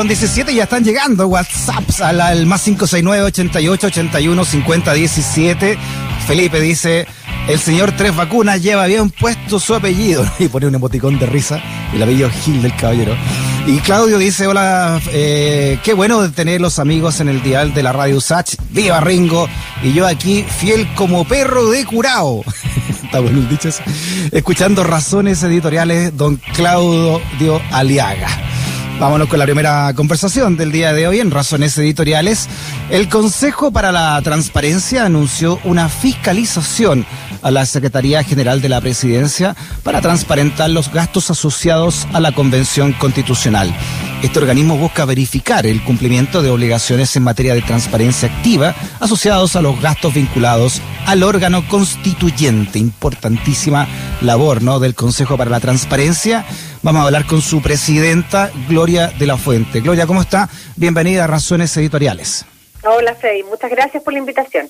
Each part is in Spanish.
Con 17 ya están llegando WhatsApps al, al más 569 88 81 50 17. Felipe dice, el señor Tres Vacunas lleva bien puesto su apellido. Y pone un emoticón de risa, el apellido Gil del Caballero. Y Claudio dice, hola, eh, qué bueno de tener los amigos en el dial de la radio Usach. Viva Ringo. Y yo aquí, fiel como perro de curao. Está bueno el. Escuchando razones editoriales, don Claudio Aliaga. Vámonos con la primera conversación del día de hoy en Razones Editoriales. El Consejo para la Transparencia anunció una fiscalización a la Secretaría General de la Presidencia para transparentar los gastos asociados a la Convención Constitucional. Este organismo busca verificar el cumplimiento de obligaciones en materia de transparencia activa asociados a los gastos vinculados al órgano constituyente. Importantísima labor ¿no? del Consejo para la Transparencia. Vamos a hablar con su presidenta, Gloria de la Fuente. Gloria, ¿cómo está? Bienvenida a Razones Editoriales. Hola, Freddy. Muchas gracias por la invitación.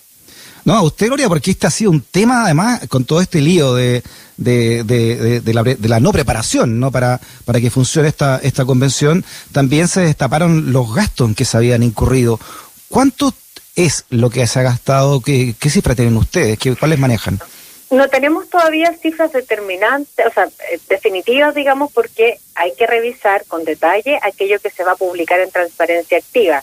No, a usted, Gloria, porque este ha sido un tema, además, con todo este lío de, de, de, de la, no preparación, ¿no? Para, para que funcione esta, esta convención, también se destaparon los gastos en que se habían incurrido. ¿Cuánto es lo que se ha gastado? ¿Qué, qué cifra tienen ustedes? ¿Qué, ¿Cuáles manejan? No tenemos todavía cifras determinantes, o sea, definitivas, digamos, porque hay que revisar con detalle aquello que se va a publicar en transparencia activa.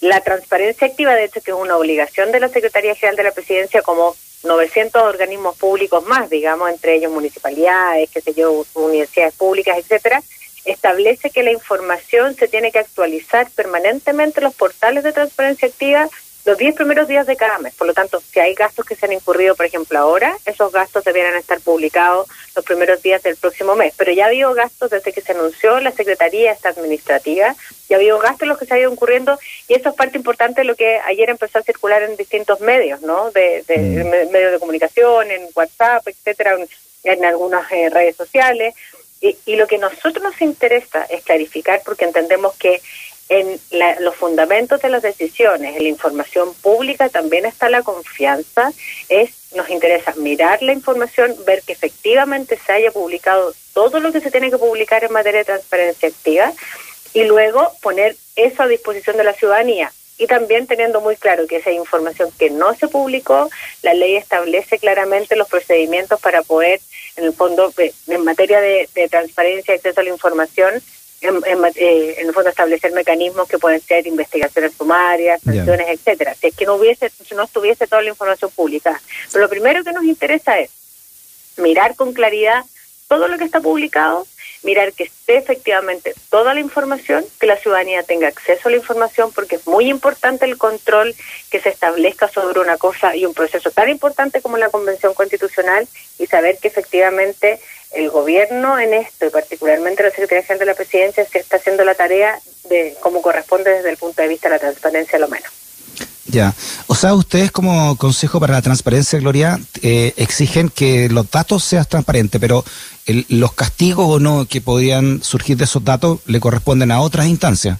La transparencia activa, de hecho, que es una obligación de la Secretaría General de la Presidencia, como 900 organismos públicos más, digamos, entre ellos municipalidades, qué sé yo, universidades públicas, etcétera, establece que la información se tiene que actualizar permanentemente en los portales de transparencia activa los 10 primeros días de cada mes. Por lo tanto, si hay gastos que se han incurrido, por ejemplo, ahora, esos gastos debieran estar publicados los primeros días del próximo mes. Pero ya ha habido gastos desde que se anunció la Secretaría esta administrativa, ya ha habido gastos en los que se ha ido incurriendo y eso es parte importante de lo que ayer empezó a circular en distintos medios, ¿no? De, de mm. medios de comunicación, en WhatsApp, etcétera, en, en algunas eh, redes sociales. Y, y lo que a nosotros nos interesa es clarificar porque entendemos que en la, los fundamentos de las decisiones, en la información pública también está la confianza, es nos interesa mirar la información, ver que efectivamente se haya publicado todo lo que se tiene que publicar en materia de transparencia activa y luego poner eso a disposición de la ciudadanía. Y también teniendo muy claro que esa información que no se publicó, la ley establece claramente los procedimientos para poder, en el fondo, en materia de, de transparencia y acceso a la información, en, en, eh, en, el fondo establecer mecanismos que pueden ser investigaciones sumarias, sanciones, yeah. etcétera. Si es que no hubiese, si no estuviese toda la información pública. Pero lo primero que nos interesa es mirar con claridad todo lo que está publicado, mirar que esté efectivamente toda la información, que la ciudadanía tenga acceso a la información, porque es muy importante el control que se establezca sobre una cosa y un proceso tan importante como la Convención Constitucional y saber que efectivamente el gobierno en esto y particularmente la Secretaría General de la Presidencia se está haciendo la tarea de como corresponde desde el punto de vista de la transparencia lo menos. Ya, o sea, ustedes como Consejo para la Transparencia, Gloria, eh, exigen que los datos sean transparentes, pero el, los castigos o no que podían surgir de esos datos le corresponden a otras instancias.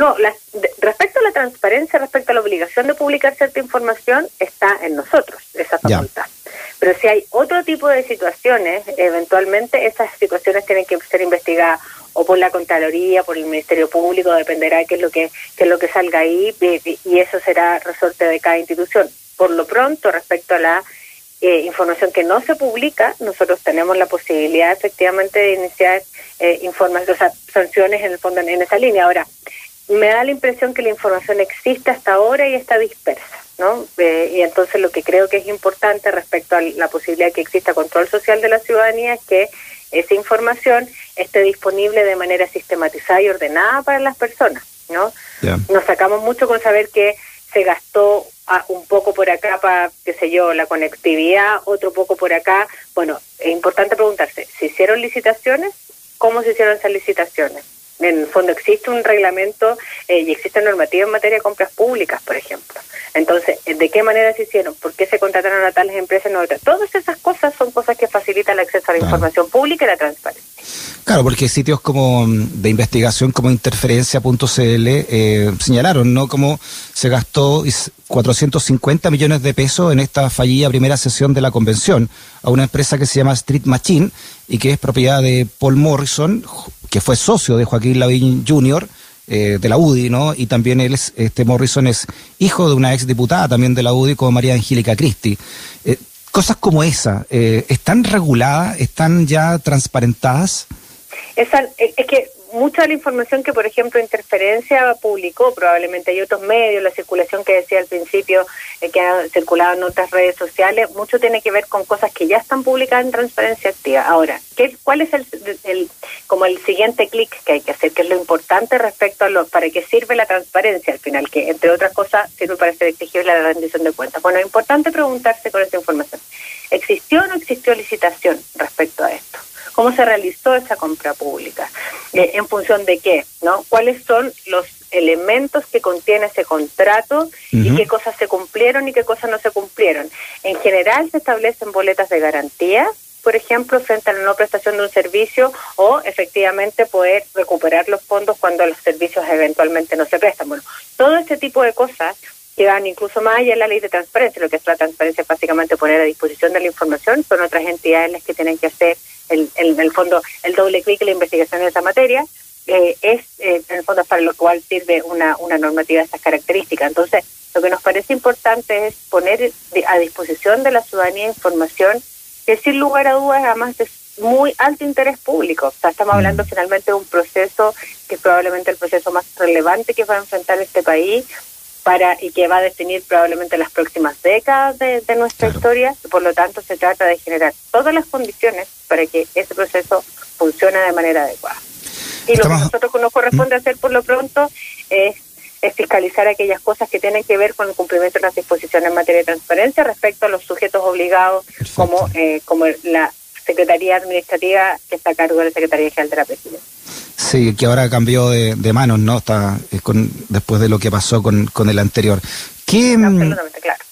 No, la, de, respecto a la transparencia, respecto a la obligación de publicar cierta información, está en nosotros esa facultad. Ya. Pero si hay otro tipo de situaciones, eventualmente esas situaciones tienen que ser investigadas o por la Contraloría, por el Ministerio Público, dependerá de qué es lo que, qué es lo que salga ahí y, eso será resorte de cada institución. Por lo pronto, respecto a la eh, información que no se publica, nosotros tenemos la posibilidad efectivamente de iniciar eh, información, o sea, sanciones en el fondo en esa línea. Ahora, me da la impresión que la información existe hasta ahora y está dispersa. ¿No? Eh, y entonces lo que creo que es importante respecto a la posibilidad de que exista control social de la ciudadanía es que esa información esté disponible de manera sistematizada y ordenada para las personas, ¿no? Yeah. Nos sacamos mucho con saber que se gastó a, un poco por acá para, qué sé yo, la conectividad, otro poco por acá. Bueno, es importante preguntarse, ¿se hicieron licitaciones? ¿Cómo se hicieron esas licitaciones? En el fondo existe un reglamento eh, y existe normativa en materia de compras públicas, por ejemplo. Entonces, ¿de qué manera se hicieron? ¿Por qué se contrataron a tales empresas y no otras? Todas esas cosas son cosas que facilitan el acceso a la claro. información pública y la transparencia. Claro, porque sitios como de investigación como interferencia.cl eh, señalaron, ¿no? Cómo se gastó 450 millones de pesos en esta fallida primera sesión de la convención a una empresa que se llama Street Machine y que es propiedad de Paul Morrison, que fue socio de Joaquín Lavín Jr., eh, de la UDI, ¿no? Y también él es, este Morrison es hijo de una ex diputada también de la UDI como María Angélica Cristi. Eh, cosas como esa, eh, ¿están reguladas, están ya transparentadas? Es que mucha de la información que, por ejemplo, Interferencia publicó, probablemente hay otros medios, la circulación que decía al principio, eh, que ha circulado en otras redes sociales, mucho tiene que ver con cosas que ya están publicadas en Transparencia Activa. Ahora, ¿qué, ¿cuál es el, como el siguiente clic que hay que hacer? ¿Qué es lo importante respecto a lo, para qué sirve la transparencia al final? Que, entre otras cosas, sirve para ser exigible la rendición de cuentas. Bueno, es importante preguntarse con esta información. ¿Existió o no existió licitación respecto a esto? cómo se realizó esa compra pública, eh, en función de qué, ¿no? ¿Cuáles son los elementos que contiene ese contrato y qué cosas se cumplieron y qué cosas no se cumplieron? En general se establecen boletas de garantía, por ejemplo, frente a la no prestación de un servicio o efectivamente poder recuperar los fondos cuando los servicios eventualmente no se prestan. Bueno, todo este tipo de cosas que van incluso más allá de la ley de transparencia, lo que es la transparencia es básicamente poner a disposición de la información, son otras entidades las que tienen que hacer el, el, el fondo, el doble clic en la investigación de esa materia, eh, es eh, en el fondo para lo cual sirve una, una normativa de estas características. Entonces, lo que nos parece importante es poner a disposición de la ciudadanía información que sin lugar a dudas además es muy alto interés público. O sea, estamos hablando mm. finalmente de un proceso que es probablemente el proceso más relevante que va a enfrentar este país para y que va a definir probablemente las próximas décadas de, nuestra historia. Y por lo tanto, se trata de generar todas las condiciones para que ese proceso funcione de manera adecuada. Y lo que nosotros nos corresponde ¿Mm? hacer por lo pronto es, fiscalizar aquellas cosas que tienen que ver con el cumplimiento de las disposiciones en materia de transparencia respecto a los sujetos obligados como, eh, como la Secretaría Administrativa que está a cargo de la Secretaría General de la Presidencia. Sí, que ahora cambió de, manos, ¿no? Está eh, con, después de lo que pasó con, con el anterior. ¿Qué, mm, Absolutamente, claro.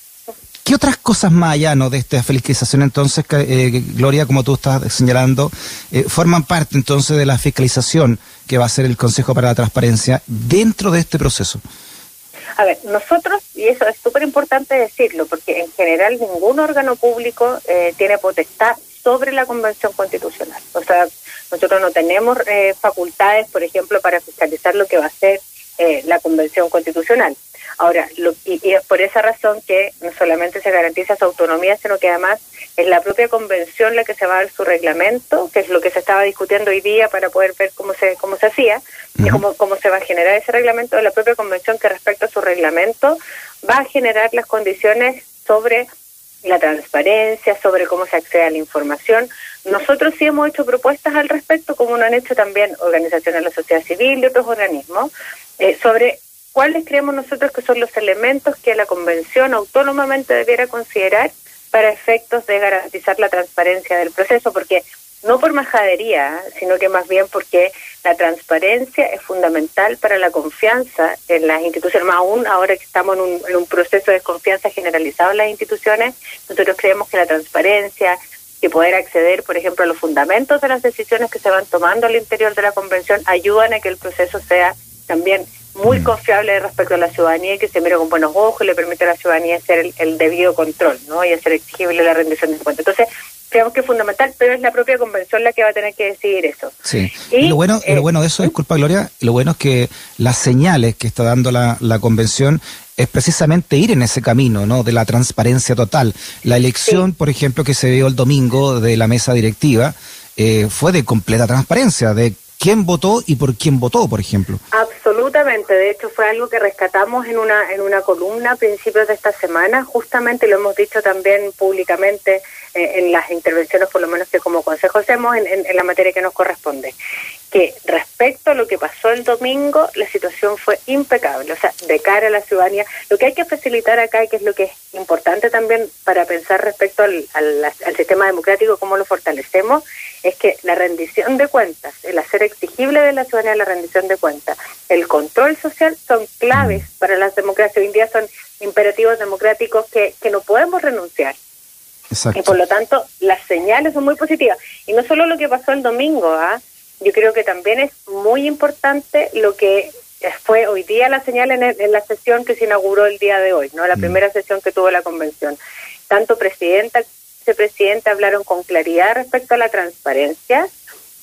¿Qué otras cosas más allá ¿no? de esta fiscalización entonces, eh, Gloria, como tú estás señalando, eh, forman parte entonces de la fiscalización que va a hacer el Consejo para la Transparencia dentro de este proceso? A ver, nosotros, y eso es súper importante decirlo, porque en general ningún órgano público eh, tiene potestad sobre la Convención Constitucional. O sea, nosotros no tenemos eh, facultades, por ejemplo, para fiscalizar lo que va a ser eh, la Convención Constitucional. Ahora, lo, y, es por esa razón que no solamente se garantiza su autonomía, sino que además es la propia convención la que se va a dar su reglamento, que es lo que se estaba discutiendo hoy día para poder ver cómo se cómo se hacía y cómo, cómo se va a generar ese reglamento, de la propia convención que respecto a su reglamento va a generar las condiciones sobre la transparencia, sobre cómo se accede a la información. Nosotros sí hemos hecho propuestas al respecto, como lo han hecho también organizaciones de la sociedad civil y otros organismos, eh, sobre cuáles creemos nosotros que son los elementos que la Convención autónomamente debiera considerar para efectos de garantizar la transparencia del proceso, porque no por majadería, sino que más bien porque la transparencia es fundamental para la confianza en las instituciones, más aún ahora que estamos en un, en un proceso de confianza generalizado en las instituciones, nosotros creemos que la transparencia, que poder acceder, por ejemplo, a los fundamentos de las decisiones que se van tomando al interior de la convención, ayudan a que el proceso sea también muy mm. confiable respecto a la ciudadanía y que se mire con buenos ojos y le permite a la ciudadanía hacer el, el debido control ¿no? y hacer exigible la rendición de cuentas. Entonces, creemos que es fundamental, pero es la propia convención la que va a tener que decidir eso. Sí. Y, lo bueno, lo eh, bueno de eso, disculpa Gloria, lo bueno es que las señales que está dando la, la convención es precisamente ir en ese camino, ¿no? De la transparencia total. La elección, por ejemplo, que se dio el domingo de la mesa directiva, eh, fue de completa transparencia, de quién votó y por quién votó, por ejemplo. Absolutamente, de hecho fue algo que rescatamos en una en una columna a principios de esta semana, justamente lo hemos dicho también públicamente eh, en las intervenciones, por lo menos que como consejo hacemos en, la materia que nos corresponde, que respecto a lo que pasó el domingo, la situación fue impecable, o sea, de cara a la ciudadanía, lo que hay que facilitar acá y que es lo que es importante también para pensar respecto al, al, al sistema democrático, cómo lo fortalecemos, es que la rendición de cuentas, el hacer exigible de la ciudadanía la rendición de cuentas, el control social son claves para las democracias. Hoy en día son imperativos democráticos que, que no podemos renunciar. Y por lo tanto, las señales son muy positivas. Y no solo lo que pasó el domingo, ¿ah? Yo creo que también es muy importante lo que fue hoy día la señal en, la sesión que se inauguró el día de hoy, no la mm. primera sesión que tuvo la convención. Tanto presidenta como vicepresidente hablaron con claridad respecto a la transparencia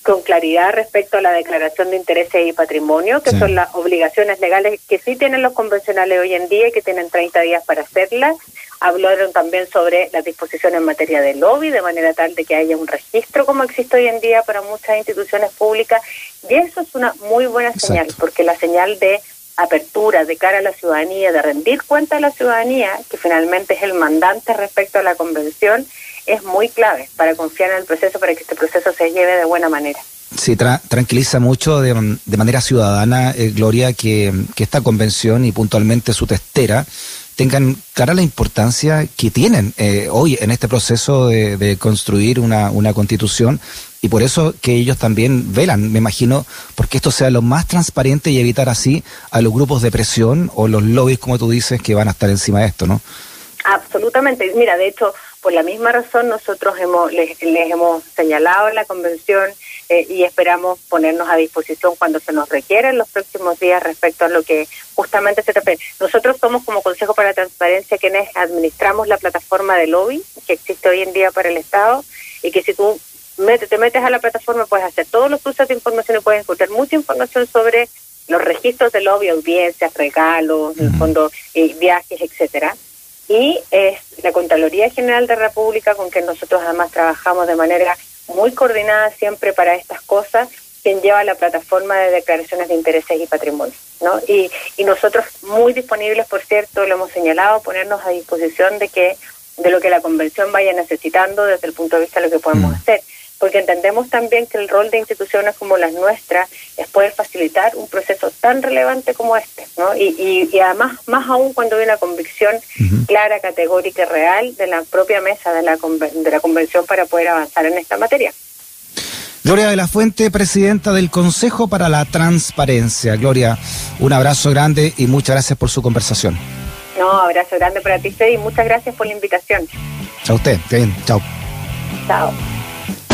con claridad respecto a la declaración de intereses y patrimonio, que son las obligaciones legales que sí tienen los convencionales hoy en día y que tienen 30 días para hacerlas. Hablaron también sobre las disposiciones en materia de lobby, de manera tal de que haya un registro como existe hoy en día para muchas instituciones públicas. Y eso es una muy buena señal, porque la señal de apertura de cara a la ciudadanía, de rendir cuenta a la ciudadanía, que finalmente es el mandante respecto a la convención, es muy clave para confiar en el proceso, para que este proceso se lleve de buena manera. Sí, tranquiliza mucho de, manera ciudadana, eh, Gloria, que, esta convención y puntualmente su testera tengan clara la importancia que tienen eh, hoy en este proceso de, construir una, una, constitución y por eso que ellos también velan, me imagino, porque esto sea lo más transparente y evitar así a los grupos de presión o los lobbies, como tú dices, que van a estar encima de esto, ¿no? Absolutamente. Mira, de hecho, por la misma razón nosotros hemos, les, hemos señalado en la convención eh, y esperamos ponernos a disposición cuando se nos requiera en los próximos días respecto a lo que justamente se trata. Nosotros somos como Consejo para la Transparencia quienes administramos la plataforma de lobby que existe hoy en día para el Estado y que si tú te metes a la plataforma puedes hacer todos los cruces de información y puedes encontrar mucha información sobre los registros de lobby, audiencias, regalos, en el fondo, eh, viajes, etcétera y es la Contraloría General de República con quien nosotros además trabajamos de manera muy coordinada siempre para estas cosas, quien lleva la plataforma de declaraciones de intereses y patrimonio. ¿no? Y, y nosotros muy disponibles, por cierto, lo hemos señalado, ponernos a disposición de que de lo que la convención vaya necesitando desde el punto de vista de lo que podemos mm. hacer porque entendemos también que el rol de instituciones como las nuestras es poder facilitar un proceso tan relevante como este, ¿no? Y, y, además, más aún cuando hay una convicción clara, categórica y real de la propia mesa de la, de la convención para poder avanzar en esta materia. Gloria de la Fuente, presidenta del Consejo para la Transparencia. Gloria, un abrazo grande y muchas gracias por su conversación. No, abrazo grande para ti, Fede, y muchas gracias por la invitación. Chao usted, bien, chao. Chao.